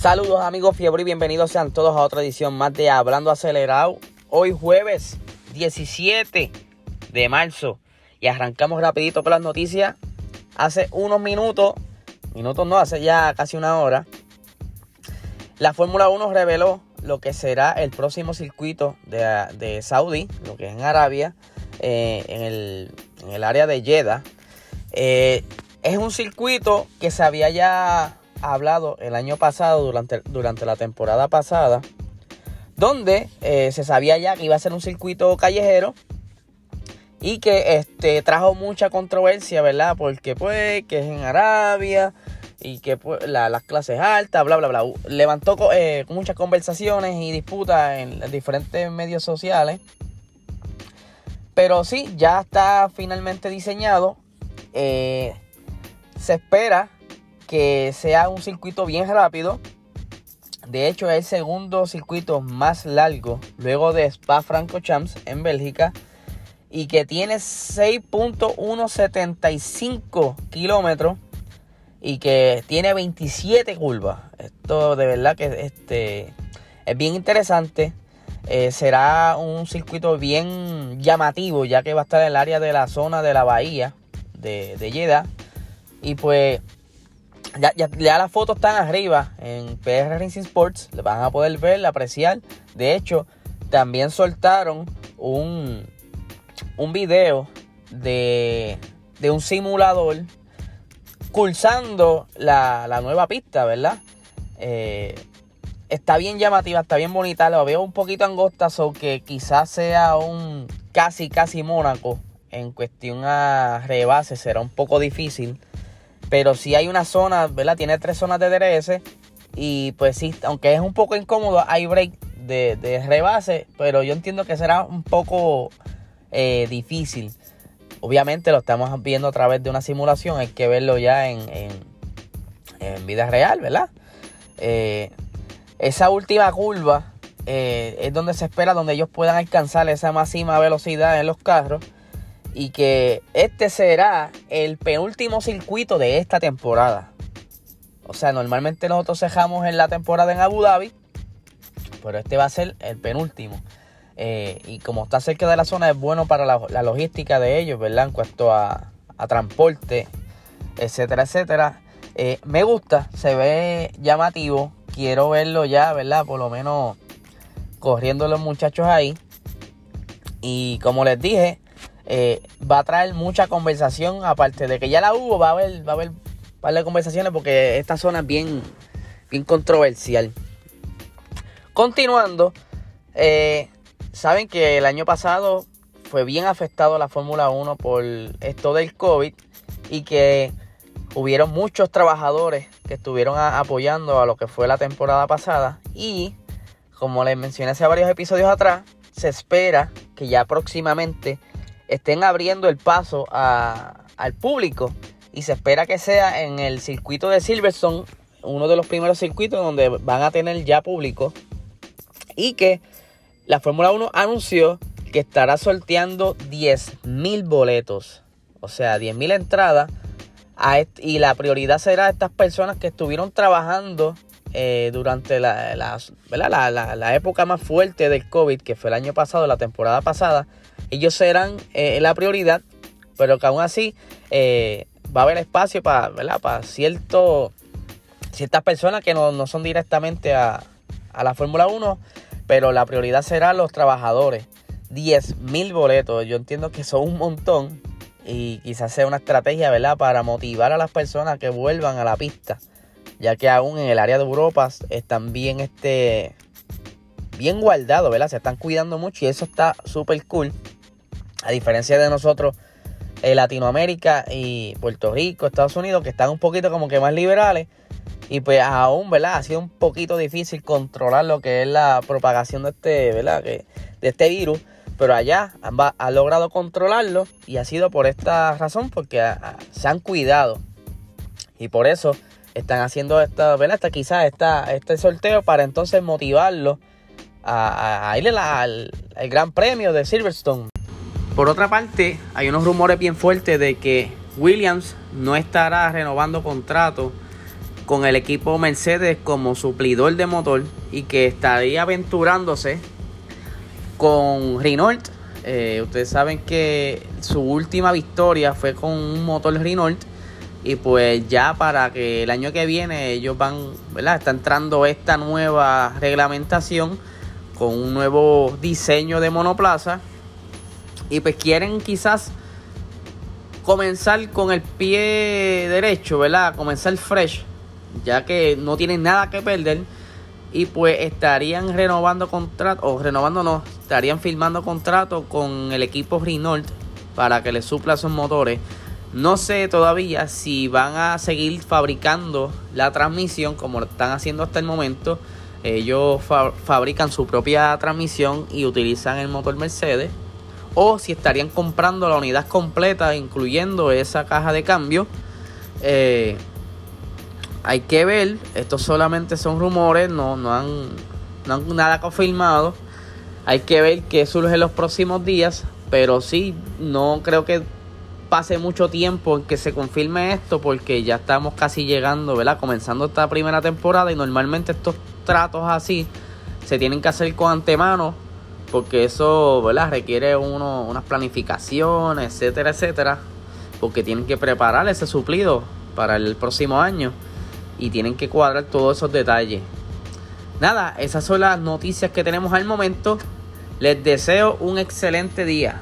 Saludos amigos Fiebre y bienvenidos sean todos a otra edición más de Hablando Acelerado. Hoy jueves 17 de marzo y arrancamos rapidito con las noticias. Hace unos minutos, minutos no, hace ya casi una hora, la Fórmula 1 reveló lo que será el próximo circuito de, Saudi, lo que es en Arabia, eh, en, el, área de Jeddah. Eh, es un circuito que se había ya hablado el año pasado, durante, durante la temporada pasada, donde eh, se sabía ya que iba a ser un circuito callejero y que este, trajo mucha controversia, ¿verdad? Porque pues que es en Arabia y que pues, las clases altas, bla, bla, bla. Levantó eh, muchas conversaciones y disputas en diferentes medios sociales. Pero sí, ya está finalmente diseñado. Eh, se espera que sea un circuito bien rápido. De hecho, es el segundo circuito más largo luego de Spa Francorchamps en Bélgica y que tiene 6.175 kilómetros y que tiene 27 curvas. Esto de verdad que este, es bien interesante. Eh, será un circuito bien llamativo ya que va a estar en el área de la zona de la bahía de, de. Y pues ya, las fotos están arriba en PR Racing Sports. Le van a poder ver, apreciar. De hecho, también soltaron un, un video de, de un simulador cursando la, la nueva pista, ¿verdad? Eh, está bien llamativa, está bien bonita. Lo veo un poquito angosta, o que quizás sea un casi, casi Mónaco. En cuestión a rebase será un poco difícil. Pero si hay una zona, ¿verdad? Tiene tres zonas de DRS. Y pues sí, aunque es un poco incómodo, hay break de, rebase. Pero yo entiendo que será un poco eh, difícil. Obviamente lo estamos viendo a través de una simulación. Hay que verlo ya en, en, vida real, ¿verdad? Eh, esa última curva eh, es donde se espera, donde ellos puedan alcanzar esa máxima velocidad en los carros y que este será el penúltimo circuito de esta temporada. O sea, normalmente nosotros dejamos en la temporada en Abu Dhabi, pero este va a ser el penúltimo. Eh, y como está cerca de la zona, es bueno para la, logística de ellos, ¿verdad? En cuanto a, transporte, etcétera, etcétera. Eh, me gusta, se ve llamativo. Quiero verlo ya, ¿verdad? Por lo menos corriendo los muchachos ahí. Y como les dije, eh, va a traer mucha conversación, aparte de que ya la hubo, va a haber, va a haber par de conversaciones porque esta zona es bien, bien controversial. Continuando, eh, saben que el año pasado fue bien afectado la Fórmula 1 por esto del COVID y que hubieron muchos trabajadores que estuvieron apoyando a lo que fue la temporada pasada y como les mencioné hace varios episodios atrás, se espera que ya próximamente estén abriendo el paso al público. Y se espera que sea en el circuito de Silverstone, uno de los primeros circuitos donde van a tener ya público. Y que la Fórmula 1 anunció que estará sorteando 10.000 boletos, o sea, 10.000 entradas y la prioridad será a estas personas que estuvieron trabajando eh, durante la, la, época más fuerte del COVID, que fue el año pasado, la temporada pasada, ellos serán eh, la prioridad, pero que aún así eh, va a haber espacio para, ciertas personas que no, son directamente a, la Fórmula 1, pero la prioridad será los trabajadores. 10 mil boletos, yo entiendo que son un montón y quizás sea una estrategia. Para motivar a las personas que vuelvan a la pista, ya que aún en el área de Europa están bien, este, bien guardados. Se están cuidando mucho y eso está súper cool. A diferencia de nosotros, en Latinoamérica y Puerto Rico, Estados Unidos, que están un poquito como que más liberales. Y pues aún, ¿verdad? Ha sido un poquito difícil controlar lo que es la propagación de este, ¿verdad? de este virus. Pero allá han, logrado controlarlo y ha sido por esta razón, porque se han cuidado. Y por eso están haciendo esta, ¿verdad? Esta, quizás este sorteo para entonces motivarlo a, ir al, al Gran Premio de Silverstone. Por otra parte, hay unos rumores bien fuertes de que Williams no estará renovando contrato con el equipo Mercedes como suplidor de motor y que estaría aventurándose con Renault. Eh, ustedes saben que su última victoria fue con un motor Renault y pues ya para que el año que viene ellos van, ¿verdad? Está entrando esta nueva reglamentación con un nuevo diseño de monoplaza y pues quieren quizás comenzar con el pie derecho, ¿verdad? Comenzar fresh, ya que no tienen nada que perder y pues estarían renovando contrato o renovando no, estarían firmando contrato con el equipo Renault para que le supla sus motores. No sé todavía si van a seguir fabricando la transmisión como lo están haciendo hasta el momento. Ellos fabrican su propia transmisión y utilizan el motor Mercedes. O si estarían comprando la unidad completa, incluyendo esa caja de cambio. Eh, hay que ver, estos solamente son rumores, no, no, han, no han nada confirmado. Hay que ver qué surge en los próximos días, pero sí, no creo que pase mucho tiempo en que se confirme esto porque ya estamos casi llegando, ¿verdad? Comenzando esta primera temporada y normalmente estos tratos así se tienen que hacer con antemano porque eso, ¿verdad? Requiere uno, unas planificaciones, etcétera, etcétera, porque tienen que preparar ese suplido para el próximo año y tienen que cuadrar todos esos detalles. Nada, esas son las noticias que tenemos al momento. Les deseo un excelente día.